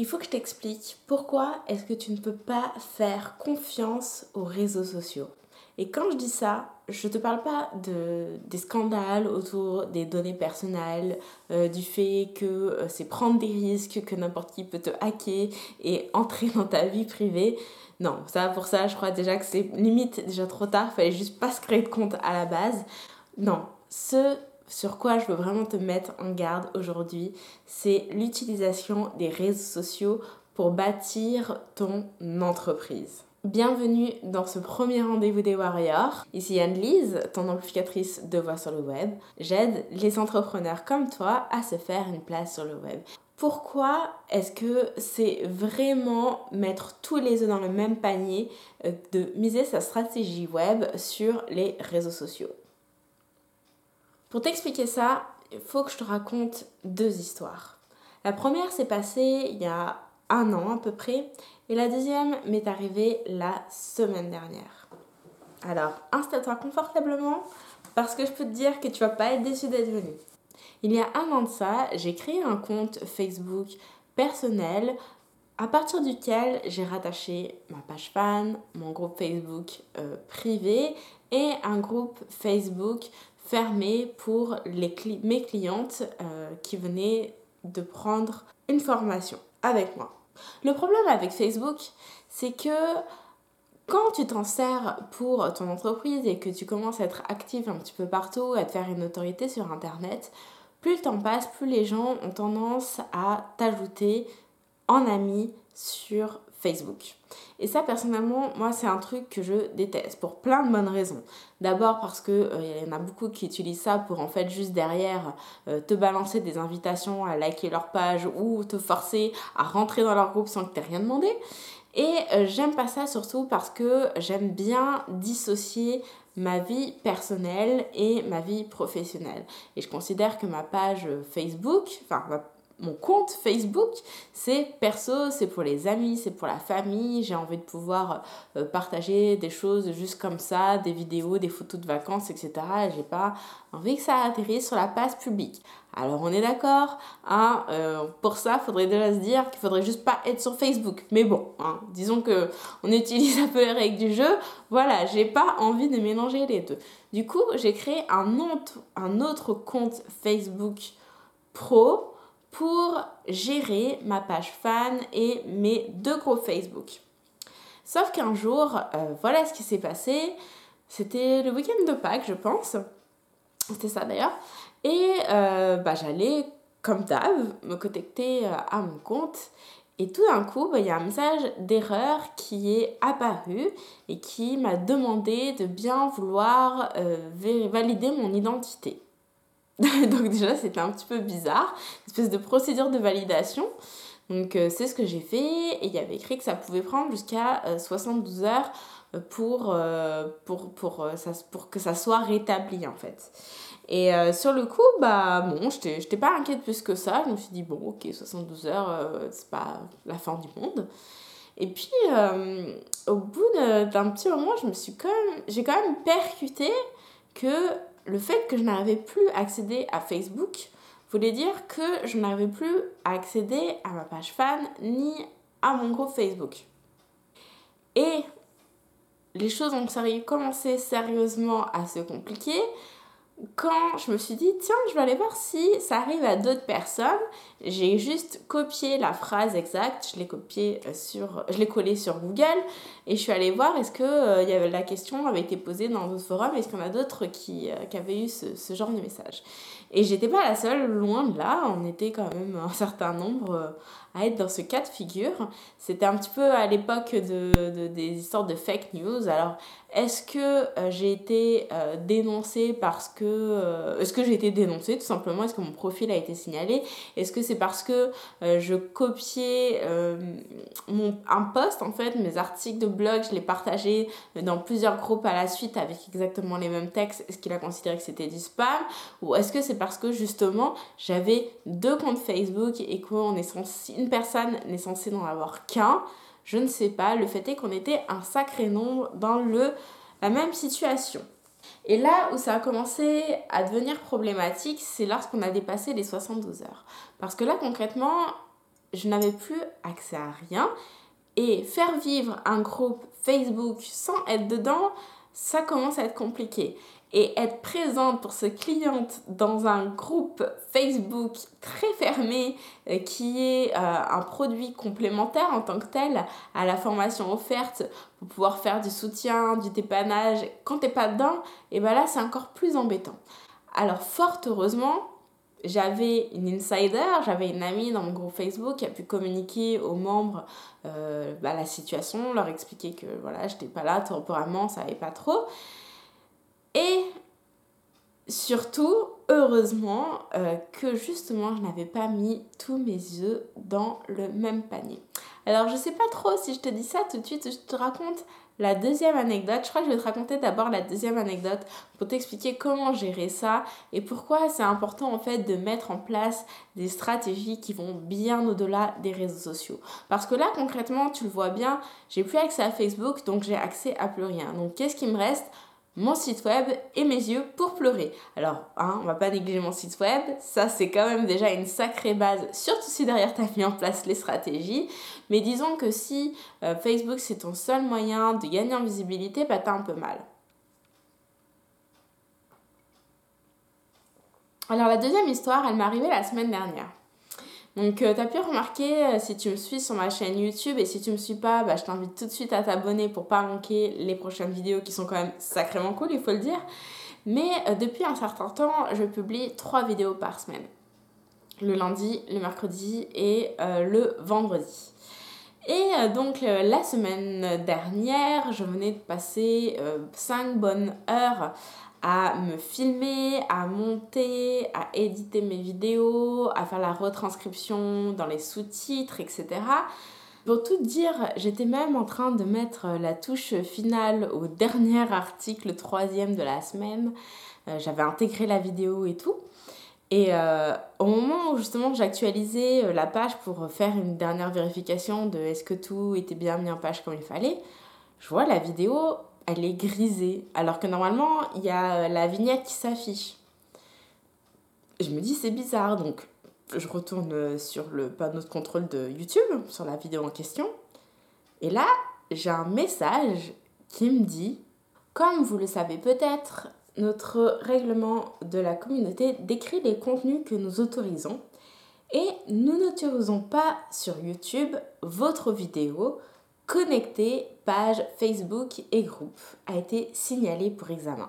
il faut que je t'explique pourquoi est-ce que tu ne peux pas faire confiance aux réseaux sociaux. Et quand je dis ça, je ne te parle pas de, des scandales autour des données personnelles, euh, du fait que euh, c'est prendre des risques, que n'importe qui peut te hacker et entrer dans ta vie privée. Non, ça pour ça, je crois déjà que c'est limite déjà trop tard, fallait juste pas se créer de compte à la base. Non, ce sur quoi je veux vraiment te mettre en garde aujourd'hui, c'est l'utilisation des réseaux sociaux pour bâtir ton entreprise. Bienvenue dans ce premier rendez-vous des Warriors. Ici Anne-Lise, ton amplificatrice de voix sur le web. J'aide les entrepreneurs comme toi à se faire une place sur le web. Pourquoi est-ce que c'est vraiment mettre tous les œufs dans le même panier euh, de miser sa stratégie web sur les réseaux sociaux? Pour t'expliquer ça, il faut que je te raconte deux histoires. La première s'est passée il y a un an à peu près et la deuxième m'est arrivée la semaine dernière. Alors, installe-toi confortablement parce que je peux te dire que tu vas pas être déçu d'être venu. Il y a un an de ça, j'ai créé un compte Facebook personnel à partir duquel j'ai rattaché ma page fan, mon groupe Facebook euh, privé et un groupe Facebook fermé pour les mes clientes euh, qui venaient de prendre une formation avec moi. Le problème avec Facebook, c'est que quand tu t'en sers pour ton entreprise et que tu commences à être active un petit peu partout, à te faire une autorité sur Internet, plus le temps passe, plus les gens ont tendance à t'ajouter en ami sur Facebook. Et ça, personnellement, moi, c'est un truc que je déteste pour plein de bonnes raisons. D'abord parce que euh, il y en a beaucoup qui utilisent ça pour en fait juste derrière euh, te balancer des invitations à liker leur page ou te forcer à rentrer dans leur groupe sans que tu aies rien demandé. Et euh, j'aime pas ça surtout parce que j'aime bien dissocier ma vie personnelle et ma vie professionnelle. Et je considère que ma page Facebook, enfin mon compte Facebook, c'est perso, c'est pour les amis, c'est pour la famille. J'ai envie de pouvoir euh, partager des choses juste comme ça, des vidéos, des photos de vacances, etc. Et j'ai pas envie que ça atterrisse sur la page publique. Alors on est d'accord, hein, euh, pour ça, faudrait déjà se dire qu'il faudrait juste pas être sur Facebook. Mais bon, hein, disons que on utilise un peu les règles du jeu. Voilà, j'ai pas envie de mélanger les deux. Du coup, j'ai créé un autre compte Facebook pro pour gérer ma page fan et mes deux groupes Facebook. Sauf qu'un jour, euh, voilà ce qui s'est passé. C'était le week-end de Pâques, je pense. C'était ça d'ailleurs. Et euh, bah, j'allais, comme d'hab, me connecter euh, à mon compte. Et tout d'un coup, bah, il y a un message d'erreur qui est apparu et qui m'a demandé de bien vouloir valider mon identité. Donc déjà, c'était un petit peu bizarre, une espèce de procédure de validation. Donc euh, c'est ce que j'ai fait et il y avait écrit que ça pouvait prendre jusqu'à 72 euh, heures euh, pour, pour, pour, pour que ça soit rétabli en fait. Et sur le coup, bah bon, j'étais pas inquiète plus que ça. Je me suis dit, bon, ok, 72 heures, c'est pas la fin du monde. Et puis, au bout d'un petit moment, je me suis quand même, j'ai quand même percuté que le fait que je n'arrivais plus à accéder à Facebook voulait dire que je n'arrivais plus à accéder à ma page fan ni à mon groupe Facebook. Et les choses ont commencé sérieusement à se compliquer quand je me suis dit, tiens, je vais aller voir si ça arrive à d'autres personnes, j'ai juste copié la phrase exacte, je l'ai copié euh, sur, je l'ai collé sur Google et je suis allée voir est-ce que euh, y avait, la question avait été posée dans d'autres forums, est-ce qu'il y en a d'autres qui, euh, qui, avaient eu ce, ce, genre de message? Et j'étais pas la seule, loin de là, on était quand même un certain nombre à être dans ce cas de figure. C'était un petit peu à l'époque de, de, des histoires de fake news. Alors, est-ce que euh, j'ai été euh, dénoncée parce que... Euh, est-ce que j'ai été dénoncée tout simplement? Est-ce que mon profil a été signalé? Est-ce que c'est parce que je copiais mon, un post, en fait, mes articles de blog, je les partageais dans plusieurs groupes à la suite avec exactement les mêmes textes? Est-ce qu'il a considéré que c'était du spam? Ou est-ce que c'est parce que justement j'avais deux comptes Facebook et qu'on est censé, une personne n'est censée n'en avoir qu'un je ne sais pas. Le fait est qu'on était un sacré nombre dans le, la même situation. Et là où ça a commencé à devenir problématique, c'est lorsqu'on a dépassé les 72 heures. Parce que là, concrètement, je n'avais plus accès à rien. Et faire vivre un groupe Facebook sans être dedans, ça commence à être compliqué. Et être présente pour ce cliente dans un groupe Facebook très fermé euh, qui est euh, un produit complémentaire en tant que tel à la formation offerte pour pouvoir faire du soutien, du dépannage, quand t'es pas dedans, et ben là c'est encore plus embêtant. Alors fort heureusement, j'avais une insider, j'avais une amie dans mon groupe Facebook qui a pu communiquer aux membres euh, bah, la situation, leur expliquer que voilà, j'étais pas là temporairement, ça allait pas trop. Et surtout, heureusement, euh, que justement, je n'avais pas mis tous mes œufs dans le même panier. Alors, je sais pas trop si je te dis ça tout de suite, je te raconte la deuxième anecdote, je crois que je vais te raconter d'abord la deuxième anecdote pour t'expliquer comment gérer ça et pourquoi c'est important en fait de mettre en place des stratégies qui vont bien au-delà des réseaux sociaux. Parce que là concrètement, tu le vois bien, j'ai plus accès à Facebook donc j'ai accès à plus rien. Donc qu'est-ce qui me reste? Mon site web et mes yeux pour pleurer. Alors, hein, on va pas négliger mon site web, ça c'est quand même déjà une sacrée base, surtout si derrière tu as mis en place les stratégies. Mais disons que si euh, Facebook c'est ton seul moyen de gagner en visibilité, bah t'as un peu mal. Alors la deuxième histoire, elle m'est arrivée la semaine dernière. Donc, euh, tu as pu remarquer, euh, si tu me suis sur ma chaîne YouTube, et si tu me suis pas, bah, je t'invite tout de suite à t'abonner pour pas manquer les prochaines vidéos qui sont quand même sacrément cool, il faut le dire. Mais euh, depuis un certain temps, je publie trois vidéos par semaine. Le lundi, le mercredi et le vendredi. Et donc la semaine dernière, je venais de passer 5 bonnes heures à me filmer, à monter, à éditer mes vidéos, à faire la retranscription dans les sous-titres, etc. Pour tout dire, j'étais même en train de mettre la touche finale au dernier article, troisième de la semaine. Euh, j'avais intégré la vidéo et tout. Et euh, au moment où justement j'actualisais euh, la page pour faire une dernière vérification de est-ce que tout était bien mis en page comme il fallait, je vois la vidéo elle est grisée. Alors que normalement, il y a la vignette qui s'affiche. Je me dis, c'est bizarre. Donc, je retourne sur le panneau de contrôle de YouTube, sur la vidéo en question. Et là, j'ai un message qui me dit, comme vous le savez peut-être, notre règlement de la communauté décrit les contenus que nous autorisons et nous n'autorisons pas sur YouTube votre vidéo connecté page Facebook et groupe a été signalé pour examen.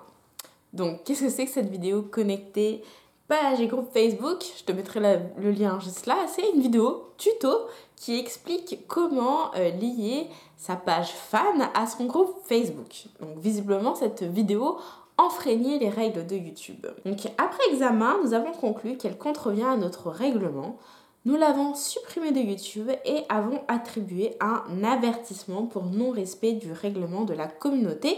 Donc, qu'est-ce que c'est que cette vidéo connectée page et groupe Facebook? Je te mettrai le lien juste là. C'est une vidéo tuto qui explique comment euh, lier sa page fan à son groupe Facebook. Donc, visiblement, cette vidéo enfreignait les règles de YouTube. Donc, après examen, nous avons conclu qu'elle contrevient à notre règlement nous l'avons supprimé de YouTube et avons attribué un avertissement pour non-respect du règlement de la communauté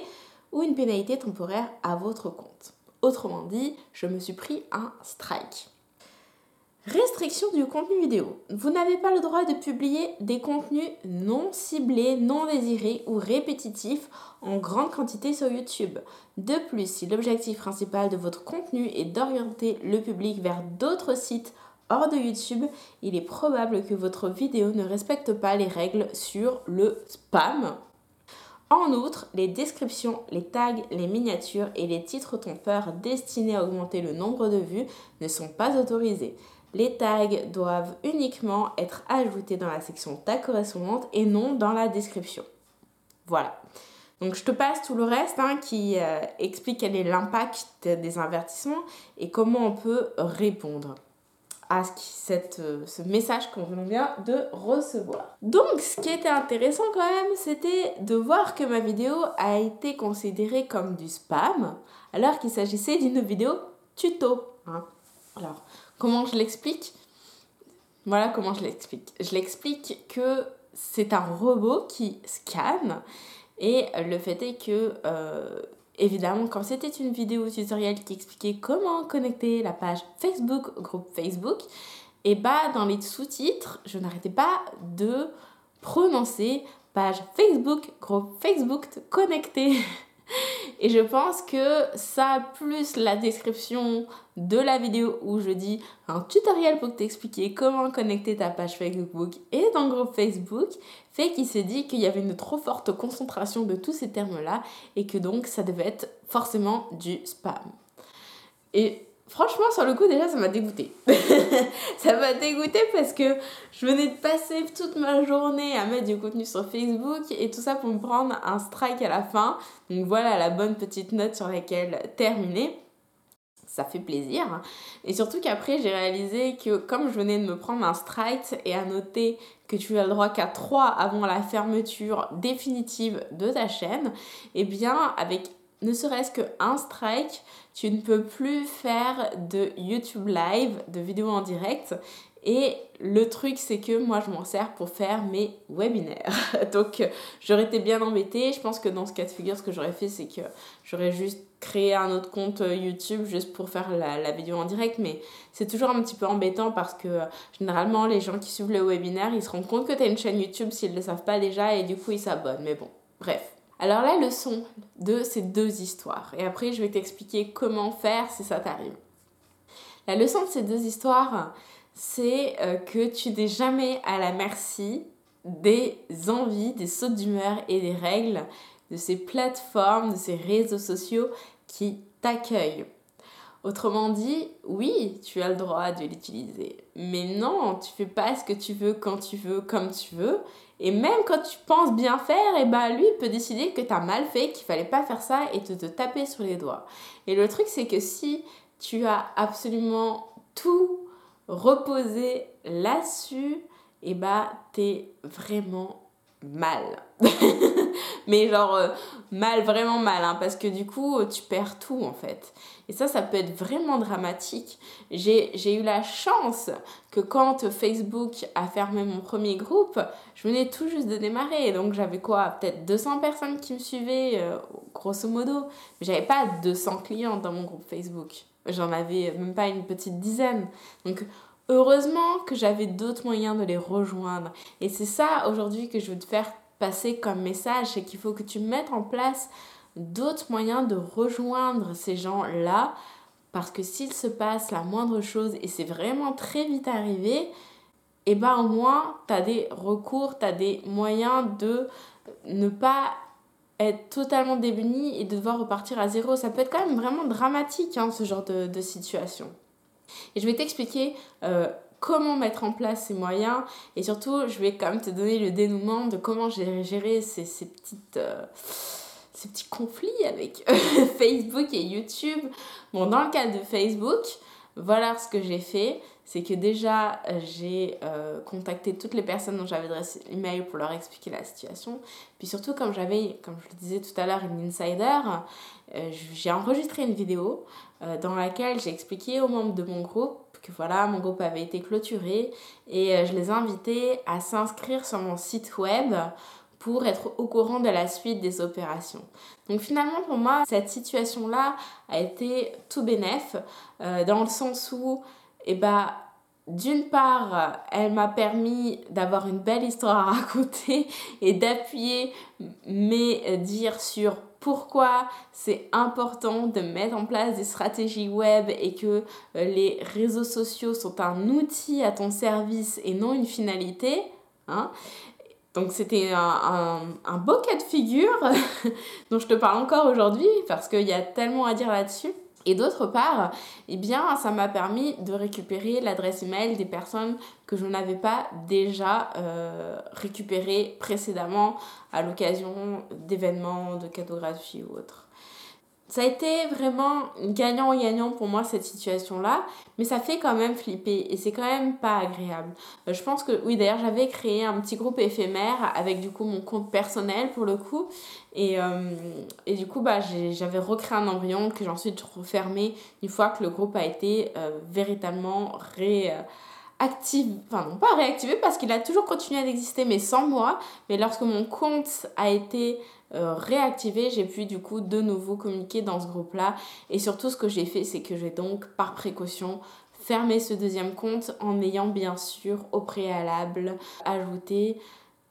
ou une pénalité temporaire à votre compte. Autrement dit, je me suis pris un strike. Restriction du contenu vidéo. Vous n'avez pas le droit de publier des contenus non ciblés, non désirés ou répétitifs en grande quantité sur YouTube. De plus, si l'objectif principal de votre contenu est d'orienter le public vers d'autres sites hors de YouTube, il est probable que votre vidéo ne respecte pas les règles sur le spam. En outre, les descriptions, les tags, les miniatures et les titres trompeurs destinés à augmenter le nombre de vues ne sont pas autorisés. Les tags doivent uniquement être ajoutés dans la section tag correspondante et non dans la description. Voilà. Donc je te passe tout le reste hein, qui euh, explique quel est l'impact des avertissements et comment on peut répondre à euh, ce message qu'on vient de recevoir. Donc, ce qui était intéressant quand même, c'était de voir que ma vidéo a été considérée comme du spam, alors qu'il s'agissait d'une vidéo tuto. Hein. Alors, comment je l'explique? Voilà comment je l'explique. Je l'explique que c'est un robot qui scanne et le fait est que euh, Évidemment, quand c'était une vidéo tutoriel qui expliquait comment connecter la page Facebook au groupe Facebook, et bah dans les sous-titres, je n'arrêtais pas de prononcer page Facebook, groupe Facebook connecté. Et je pense que ça, plus la description de la vidéo où je dis un tutoriel pour t'expliquer comment connecter ta page Facebook et ton groupe Facebook, fait qu'il s'est dit qu'il y avait une trop forte concentration de tous ces termes-là et que donc ça devait être forcément du spam. Franchement, sur le coup, déjà, ça m'a dégoûté. ça m'a dégoûté parce que je venais de passer toute ma journée à mettre du contenu sur Facebook et tout ça pour me prendre un strike à la fin. Donc voilà la bonne petite note sur laquelle terminer. Ça fait plaisir. Et surtout qu'après, j'ai réalisé que comme je venais de me prendre un strike et à noter que tu as le droit qu'à 3 avant la fermeture définitive de ta chaîne, eh bien, avec ne serait-ce qu'un strike, tu ne peux plus faire de YouTube live, de vidéos en direct. Et le truc, c'est que moi, je m'en sers pour faire mes webinaires. Donc, j'aurais été bien embêtée. Je pense que dans ce cas de figure, ce que j'aurais fait, c'est que j'aurais juste créé un autre compte YouTube juste pour faire la, vidéo en direct. Mais c'est toujours un petit peu embêtant parce que généralement, les gens qui suivent le webinaire, ils se rendent compte que tu as une chaîne YouTube s'ils ne le savent pas déjà et du coup, ils s'abonnent. Mais bon, bref. Alors la leçon de ces deux histoires, et après je vais t'expliquer comment faire si ça t'arrive. La leçon de ces deux histoires, c'est euh, que tu n'es jamais à la merci des envies, des sautes d'humeur et des règles de ces plateformes, de ces réseaux sociaux qui t'accueillent. Autrement dit, oui, tu as le droit de l'utiliser, mais non, tu fais pas ce que tu veux quand tu veux, comme tu veux, et même quand tu penses bien faire, et eh ben lui peut décider que tu as mal fait, qu'il fallait pas faire ça et te, te taper sur les doigts. Et le truc c'est que si tu as absolument tout reposé là-dessus, et eh ben t'es vraiment mal. Mais genre euh, mal, vraiment mal, hein, parce que du coup, tu perds tout en fait. Et ça, ça peut être vraiment dramatique. J'ai eu la chance que quand Facebook a fermé mon premier groupe, je venais tout juste de démarrer. Donc j'avais quoi Peut-être 200 personnes qui me suivaient, euh, grosso modo. Mais j'avais pas 200 clients dans mon groupe Facebook. J'en avais même pas une petite dizaine. Donc heureusement que j'avais d'autres moyens de les rejoindre. Et c'est ça aujourd'hui que je veux te faire passer comme message, c'est qu'il faut que tu mettes en place d'autres moyens de rejoindre ces gens-là. Parce que s'il se passe la moindre chose et c'est vraiment très vite arrivé, et eh ben au moins tu as des recours, tu as des moyens de ne pas être totalement démuni et de devoir repartir à zéro. Ça peut être quand même vraiment dramatique hein, ce genre de, situation. Et je vais t'expliquer euh, comment mettre en place ces moyens et surtout je vais quand même te donner le dénouement de comment j'ai géré ces, ces petites euh, petits conflits avec Facebook et YouTube. Bon, dans le cas de Facebook, voilà ce que j'ai fait. C'est que déjà, j'ai euh, contacté toutes les personnes dont j'avais adressé l'email pour leur expliquer la situation. Puis surtout, comme j'avais, comme je le disais tout à l'heure, une insider, euh, j'ai enregistré une vidéo dans laquelle j'ai expliqué aux membres de mon groupe que voilà, mon groupe avait été clôturé et euh, je les invitais à s'inscrire sur mon site web pour être au courant de la suite des opérations. Donc finalement pour moi cette situation là a été tout bénéf euh, dans le sens où eh ben, d'une part, elle m'a permis d'avoir une belle histoire à raconter et d'appuyer mes dires sur pourquoi c'est important de mettre en place des stratégies web et que euh, les réseaux sociaux sont un outil à ton service et non une finalité. Hein. Donc c'était un, un, beau cas de figure dont je te parle encore aujourd'hui parce qu'il y a tellement à dire là-dessus. Et d'autre part, eh ça m'a permis de récupérer l'adresse email des personnes que je n'avais pas déjà euh, récupérées précédemment à l'occasion d'événements, de cadeaugraphie ou autres. Ça a été vraiment gagnant-gagnant pour moi cette situation-là, mais ça fait quand même flipper et c'est quand même pas agréable. Euh, je pense que, oui, d'ailleurs, j'avais créé un petit groupe éphémère avec du coup mon compte personnel pour le coup, et, euh, du coup, bah, j'avais recréé un embryon que j'ai ensuite refermé une fois que le groupe a été euh, véritablement enfin non pas réactivé parce qu'il a toujours continué d'exister mais sans moi, mais lorsque mon compte a été euh, réactivé, j'ai pu du coup de nouveau communiquer dans ce groupe-là. Et surtout, ce que j'ai fait, c'est que j'ai donc, par précaution, fermé ce deuxième compte en ayant bien sûr au préalable ajouté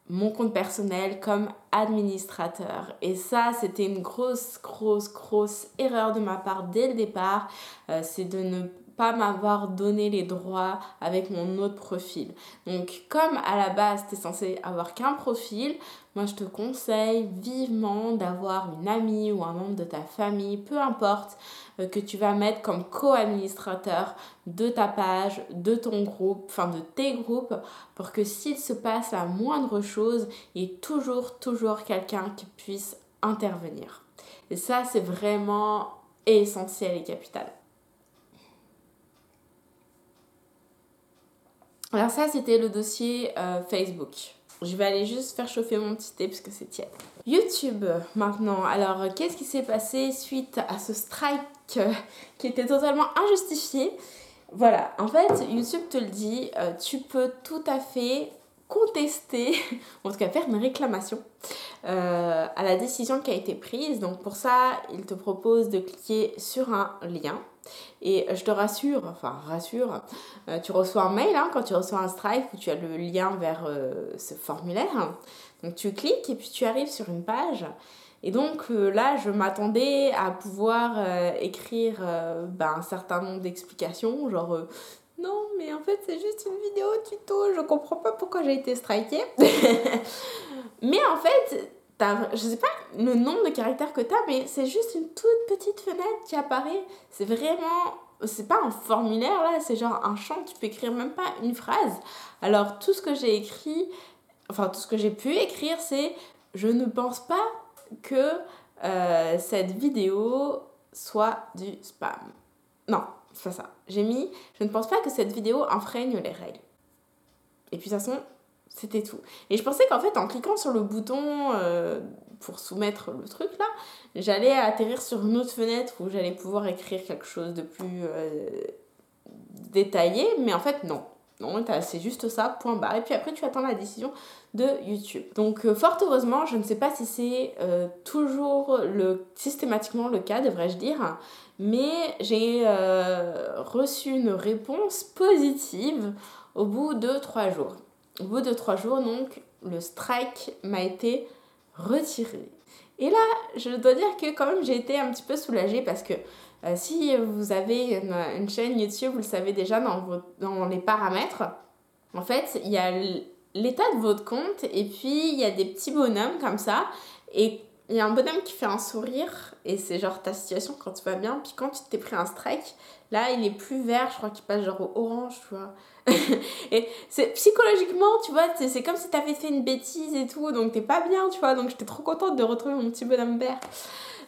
mon compte personnel comme administrateur. Et ça, c'était une grosse, grosse, grosse erreur de ma part dès le départ. Euh, c'est de ne pas m'avoir donné les droits avec mon autre profil. Donc comme à la base tu es censé avoir qu'un profil, moi je te conseille vivement d'avoir une amie ou un membre de ta famille, peu importe, euh, que tu vas mettre comme co-administrateur de ta page, de ton groupe, enfin de tes groupes, pour que s'il se passe la moindre chose, il y ait toujours, toujours quelqu'un qui puisse intervenir. Et ça, c'est vraiment essentiel et capital. Alors ça, c'était le dossier euh, Facebook. Je vais aller juste faire chauffer mon petit thé parce que c'est tiède. YouTube maintenant. Alors, qu'est-ce qui s'est passé suite à ce strike euh, qui était totalement injustifié? Voilà, en fait, YouTube te le dit, euh, tu peux tout à fait contester, en tout cas faire une réclamation à la décision qui a été prise. Donc pour ça, il te propose de cliquer sur un lien et je te rassure, enfin rassure, euh, tu reçois un mail hein, quand tu reçois un strike où tu as le lien vers euh, ce formulaire. Donc tu cliques et puis tu arrives sur une page. Et donc euh, là, je m'attendais à pouvoir écrire ben, un certain nombre d'explications, genre non, mais en fait c'est juste une vidéo tuto, je comprends pas pourquoi j'ai été strikée. mais en fait, je sais pas le nombre de caractères que tu as, mais c'est juste une toute petite fenêtre qui apparaît. C'est vraiment. C'est pas un formulaire là, c'est genre un champ, tu peux écrire même pas une phrase. Alors tout ce que j'ai écrit, enfin tout ce que j'ai pu écrire, c'est je ne pense pas que euh, cette vidéo soit du spam. Non, c'est ça. J'ai mis je ne pense pas que cette vidéo enfreigne les règles. Et puis de toute façon, c'était tout. Et je pensais qu'en fait, en cliquant sur le bouton euh, pour soumettre le truc là, j'allais atterrir sur une autre fenêtre où j'allais pouvoir écrire quelque chose de plus euh, détaillé. Mais en fait, non. Non, c'est juste ça, point barre. Et puis après, tu attends la décision de YouTube. Donc, euh, fort heureusement, je ne sais pas si c'est toujours le, systématiquement le cas, devrais-je dire, mais j'ai reçu une réponse positive au bout de trois jours. Au bout de trois jours, donc, le strike m'a été retiré. Et là, je dois dire que quand même j'ai été un petit peu soulagée parce que euh, si vous avez une, chaîne YouTube, vous le savez déjà dans, dans les paramètres, en fait, il y a l'état de votre compte et puis il y a des petits bonhommes comme ça. Et il y a un bonhomme qui fait un sourire et c'est genre ta situation quand tu vas bien. Puis quand tu t'es pris un strike, là il est plus vert, je crois qu'il passe genre au orange, tu vois. et c'est psychologiquement, tu vois, c'est comme si t'avais fait une bêtise et tout, donc t'es pas bien, tu vois. Donc j'étais trop contente de retrouver mon petit bonhomme vert.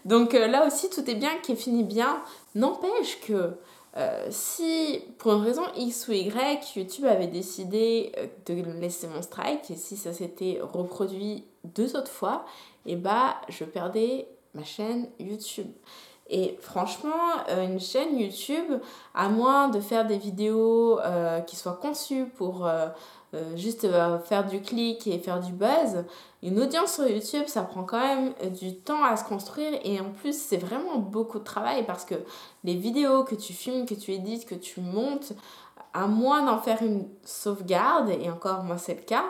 Donc euh, là aussi, tout est bien qui finit bien. N'empêche que euh, si pour une raison X ou Y, YouTube avait décidé euh, de laisser mon strike, et si ça s'était reproduit deux autres fois, et eh bah je perdais ma chaîne YouTube. Et franchement, euh, une chaîne YouTube, à moins de faire des vidéos qui soient conçues pour juste faire du clic et faire du buzz, une audience sur YouTube, ça prend quand même du temps à se construire et en plus, c'est vraiment beaucoup de travail parce que les vidéos que tu filmes, que tu édites, que tu montes, à moins d'en faire une sauvegarde, et encore moi c'est le cas,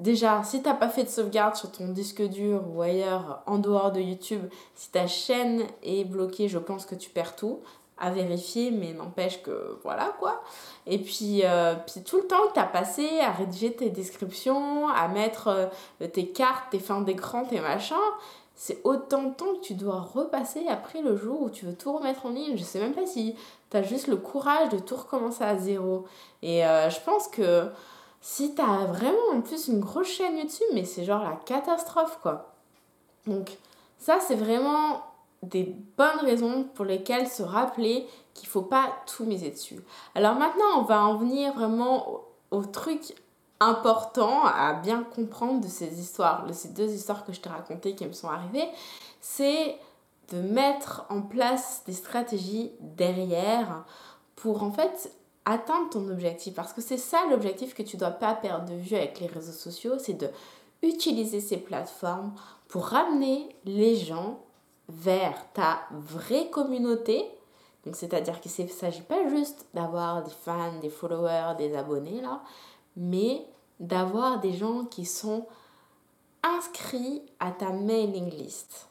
Déjà, si t'as pas fait de sauvegarde sur ton disque dur ou ailleurs en dehors de YouTube, si ta chaîne est bloquée, je pense que tu perds tout. À vérifier, mais n'empêche que voilà quoi. Et puis, euh, puis tout le temps que t'as passé à rédiger tes descriptions, à mettre euh, tes cartes, tes fins d'écran, tes machins, c'est autant de temps que tu dois repasser après le jour où tu veux tout remettre en ligne. Je sais même pas si t'as juste le courage de tout recommencer à zéro. Et euh, je pense que si t'as vraiment en plus une grosse chaîne YouTube, mais c'est genre la catastrophe quoi. Donc ça c'est vraiment des bonnes raisons pour lesquelles se rappeler qu'il faut pas tout miser dessus. Alors maintenant on va en venir vraiment au, au truc important à bien comprendre de ces histoires, de ces deux histoires que je t'ai racontées qui me sont arrivées, c'est de mettre en place des stratégies derrière pour en fait atteindre ton objectif. Parce que c'est ça l'objectif que tu dois pas perdre de vue avec les réseaux sociaux, c'est de utiliser ces plateformes pour ramener les gens vers ta vraie communauté. Donc c'est-à-dire qu'il ne s'agit pas juste d'avoir des fans, des followers, des abonnés là, mais d'avoir des gens qui sont inscrits à ta mailing list.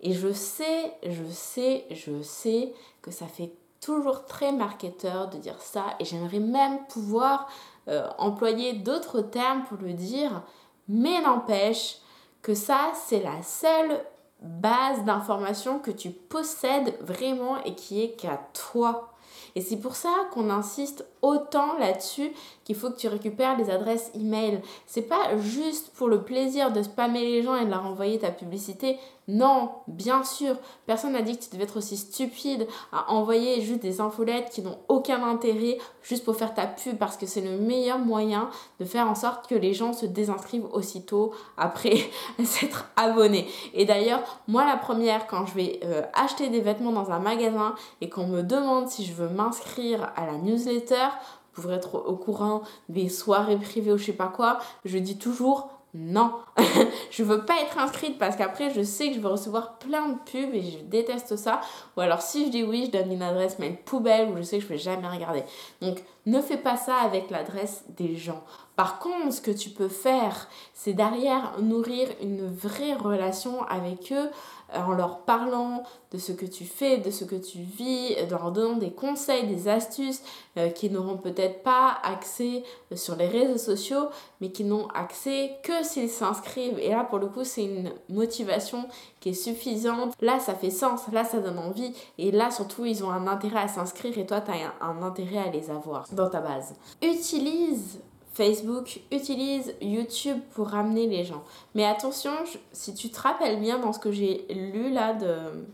Et je sais, je sais, je sais que ça fait toujours très marketeur de dire ça et j'aimerais même pouvoir euh, employer d'autres termes pour le dire, mais n'empêche que ça, c'est la seule base d'information que tu possèdes vraiment et qui est qu'à toi. Et c'est pour ça qu'on insiste autant là-dessus qu'il faut que tu récupères les adresses email. C'est pas juste pour le plaisir de spammer les gens et de leur envoyer ta publicité. Non, bien sûr, personne n'a dit que tu devais être aussi stupide à envoyer juste des infolettes qui n'ont aucun intérêt juste pour faire ta pub parce que c'est le meilleur moyen de faire en sorte que les gens se désinscrivent aussitôt après s'être abonnés. Et d'ailleurs, moi la première, quand je vais euh, acheter des vêtements dans un magasin et qu'on me demande si je veux m'inscrire à la newsletter, pour être au courant des soirées privées ou je sais pas quoi, je dis toujours non, je veux pas être inscrite parce qu'après je sais que je vais recevoir plein de pubs et je déteste ça. Ou alors si je dis oui, je donne une adresse mail poubelle où je sais que je vais jamais regarder. Donc ne fais pas ça avec l'adresse des gens. Par contre, ce que tu peux faire, c'est derrière nourrir une vraie relation avec eux euh, en leur parlant de ce que tu fais, de ce que tu vis, de leur donnant des conseils, des astuces euh, qui n'auront peut-être pas accès euh, sur les réseaux sociaux, mais qui n'ont accès que s'ils s'inscrivent. Et là, pour le coup, c'est une motivation suffisante. Là, ça fait sens, là, ça donne envie. Et là, surtout, ils ont un intérêt à s'inscrire et toi, tu as un intérêt à les avoir dans ta base. Utilise Facebook utilise YouTube pour ramener les gens. Mais attention, si tu te rappelles bien dans ce que j'ai lu là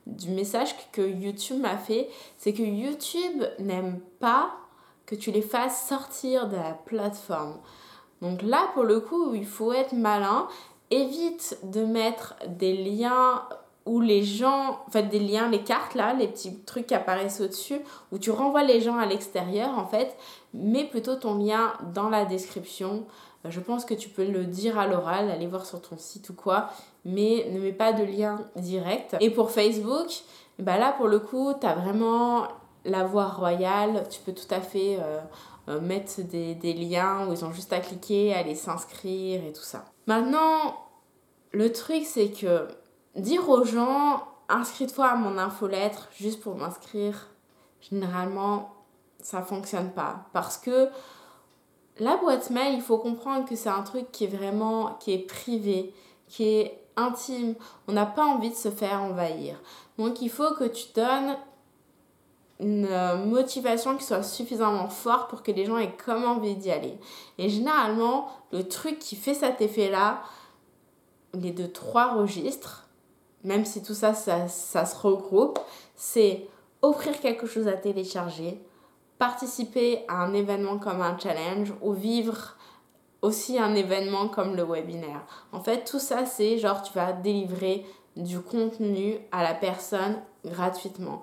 du message que YouTube m'a fait, c'est que YouTube n'aime pas que tu les fasses sortir de la plateforme. Donc là, pour le coup, il faut être malin. Évite de mettre des liens où les gens, en fait des liens, les cartes là, les petits trucs qui apparaissent au-dessus, où tu renvoies les gens à l'extérieur en fait, mets plutôt ton lien dans la description. Euh, je pense que tu peux le dire à l'oral, aller voir sur ton site ou quoi, mais ne mets pas de lien direct. Et pour Facebook, bah là pour le coup, tu as vraiment la voie royale, tu peux tout à fait euh, euh, mettre des, des liens où ils ont juste à cliquer, aller s'inscrire et tout ça. Maintenant, le truc c'est que dire aux gens inscris-toi à mon infolettre juste pour m'inscrire, généralement ça fonctionne pas parce que la boîte mail, il faut comprendre que c'est un truc qui est vraiment qui est privé, qui est intime. On n'a pas envie de se faire envahir. Donc il faut que tu donnes une motivation qui soit suffisamment forte pour que les gens aient comme envie d'y aller. Et généralement, le truc qui fait cet effet-là, les deux trois registres, même si tout ça, ça, ça se regroupe, c'est offrir quelque chose à télécharger, participer à un événement comme un challenge ou vivre aussi un événement comme le webinaire. En fait, tout ça, c'est genre tu vas délivrer du contenu à la personne gratuitement.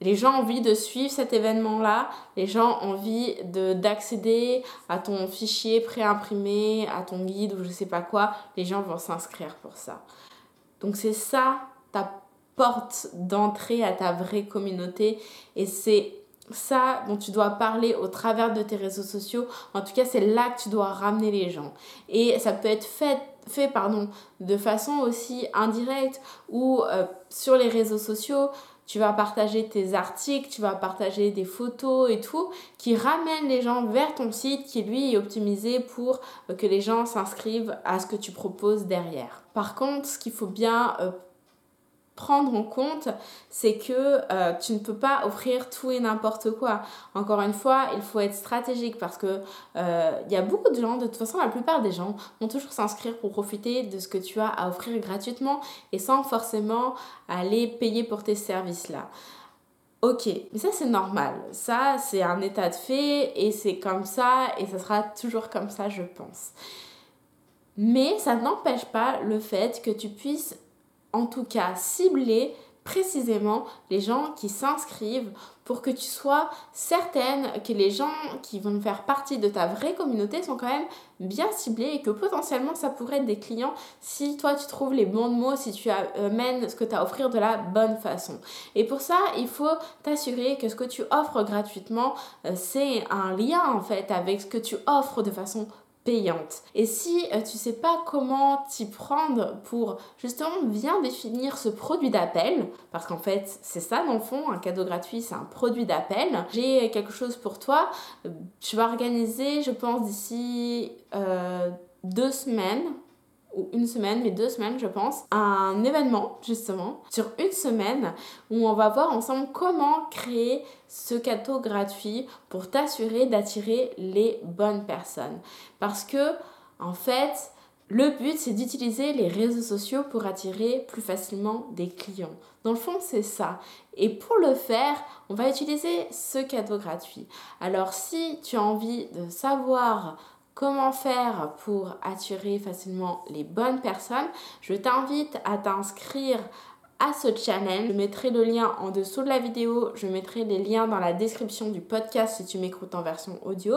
Les gens ont envie de suivre cet événement-là, les gens ont envie d'accéder à ton fichier préimprimé, à ton guide ou je sais pas quoi, les gens vont s'inscrire pour ça. Donc c'est ça ta porte d'entrée à ta vraie communauté et c'est ça dont tu dois parler au travers de tes réseaux sociaux. En tout cas, c'est là que tu dois ramener les gens. Et ça peut être fait, fait pardon, de façon aussi indirecte ou euh, sur les réseaux sociaux, tu vas partager tes articles, tu vas partager des photos et tout, qui ramènent les gens vers ton site qui lui est optimisé pour euh, que les gens s'inscrivent à ce que tu proposes derrière. Par contre, ce qu'il faut bien euh, prendre en compte, c'est que euh, tu ne peux pas offrir tout et n'importe quoi. Encore une fois, il faut être stratégique parce que euh, il y a beaucoup de gens, de toute façon, la plupart des gens vont toujours s'inscrire pour profiter de ce que tu as à offrir gratuitement et sans forcément aller payer pour tes services-là. Ok, mais ça c'est normal. Ça c'est un état de fait et c'est comme ça et ça sera toujours comme ça, je pense. Mais ça n'empêche pas le fait que tu puisses en tout cas cibler précisément les gens qui s'inscrivent pour que tu sois certaine que les gens qui vont faire partie de ta vraie communauté sont quand même bien ciblés et que potentiellement ça pourrait être des clients si toi tu trouves les bons mots, si tu amènes ce que tu as à offrir de la bonne façon. Et pour ça, il faut t'assurer que ce que tu offres gratuitement, euh, c'est un lien en fait avec ce que tu offres de façon Et si tu euh, tu sais pas comment t'y prendre pour justement bien définir ce produit d'appel, parce qu'en fait c'est ça dans le fond, un cadeau gratuit c'est un produit d'appel, j'ai quelque chose pour toi, je vais organiser je pense d'ici euh, deux semaines une semaine, mais deux semaines, je pense, un événement, justement, sur une semaine, où on va voir ensemble comment créer ce cadeau gratuit pour t'assurer d'attirer les bonnes personnes. Parce que, en fait, le but, c'est d'utiliser les réseaux sociaux pour attirer plus facilement des clients. Dans le fond, c'est ça. Et pour le faire, on va utiliser ce cadeau gratuit. Alors, si tu as envie de savoir comment faire pour attirer facilement les bonnes personnes, je t'invite à t'inscrire à ce challenge. Je mettrai le lien en dessous de la vidéo, je mettrai les liens dans la description du podcast si tu m'écoutes en version audio.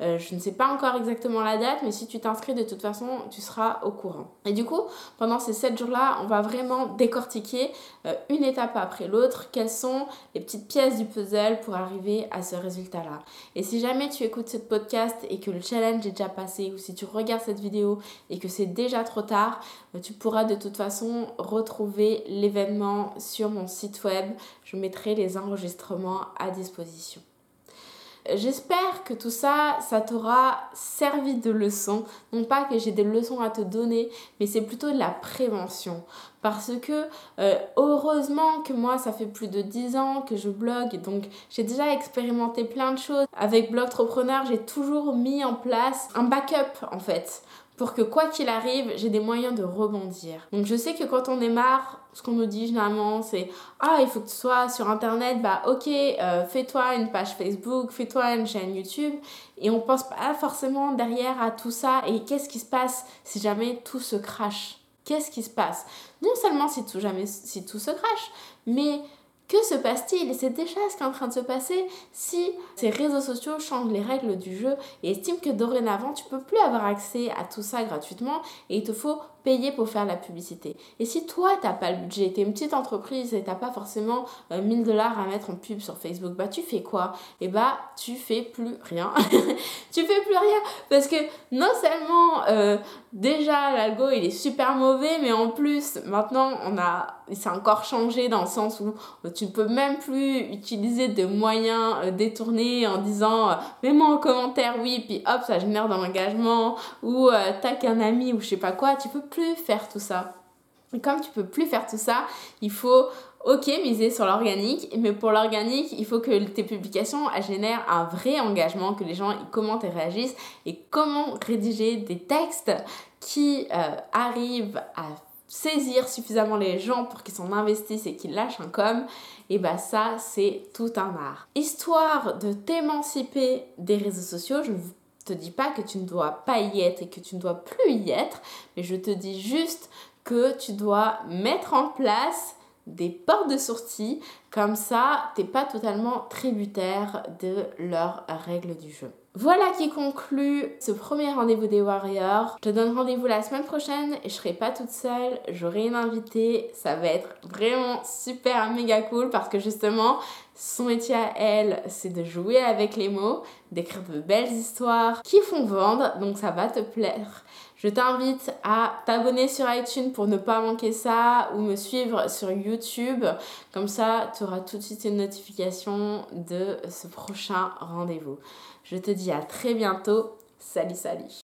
Euh, je ne sais pas encore exactement la date, mais si tu t'inscris de toute façon, tu seras au courant. Et du coup, pendant ces 7 jours-là, on va vraiment décortiquer euh, une étape après l'autre quelles sont les petites pièces du puzzle pour arriver à ce résultat-là. Et si jamais tu écoutes ce podcast et que le challenge est déjà passé, ou si tu regardes cette vidéo et que c'est déjà trop tard, tu pourras de toute façon retrouver l'événement sur mon site web. Je mettrai les enregistrements à disposition. J'espère que tout ça, ça t'aura servi de leçon. Non pas que j'ai des leçons à te donner, mais c'est plutôt de la prévention. Parce que euh, heureusement que moi, ça fait plus de 10 ans que je blogue, donc j'ai déjà expérimenté plein de choses. Avec Blogtrepreneur, j'ai toujours mis en place un backup en fait pour que quoi qu'il arrive, j'ai des moyens de rebondir. Donc je sais que quand on est marre, ce qu'on nous dit généralement, c'est ah il faut que tu sois sur internet, bah ok, euh, fais-toi une page Facebook, fais-toi une chaîne YouTube, et on pense pas forcément derrière à tout ça. Et qu'est-ce qui se passe si jamais tout se crache? Qu'est-ce qui se passe? Non seulement si tout jamais si tout se crache, mais que se passe-t-il? Et c'est déjà ce qui est en train de se passer si ces réseaux sociaux changent les règles du jeu et estiment que dorénavant tu peux plus avoir accès à tout ça gratuitement et il te faut payer pour faire la publicité. Et si toi, t'as pas le budget, t'es une petite entreprise et t'as pas forcément 1000 euh, dollars à mettre en pub sur Facebook, bah tu fais quoi? Et eh bah tu fais plus rien. tu fais plus rien parce que non seulement euh, déjà l'algo il est super mauvais, mais en plus maintenant on a, c'est encore changé dans le sens où euh, tu ne peux même plus utiliser de moyens détournés en disant mets-moi en commentaire oui, puis hop ça génère d'un engagement ou t'as qu'un ami ou je sais pas quoi, tu peux faire tout ça. Comme tu peux plus faire tout ça, il faut, ok, miser sur l'organique, mais pour l'organique, il faut que tes publications génèrent un vrai engagement, que les gens commentent et réagissent. Et comment rédiger des textes qui euh, arrivent à saisir suffisamment les gens pour qu'ils s'en investissent et qu'ils lâchent un com, et bah ça c'est tout un art. Histoire de t'émanciper des réseaux sociaux, je te dis pas que tu ne dois pas y être et que tu ne dois plus y être, mais je te dis juste que tu dois mettre en place des portes de sortie, comme ça, t'es pas totalement tributaire de leurs règles du jeu. Voilà qui conclut ce premier rendez-vous des Warriors. Je te donne rendez-vous la semaine prochaine et je serai pas toute seule, j'aurai une invitée. Ça va être vraiment super méga cool parce que justement, son métier à elle, c'est de jouer avec les mots, d'écrire de belles histoires qui font vendre, donc ça va te plaire. Je t'invite à t'abonner sur iTunes pour ne pas manquer ça ou me suivre sur YouTube. Comme ça, tu auras tout de suite une notification de ce prochain rendez-vous. Je te dis à très bientôt. Salut, salut.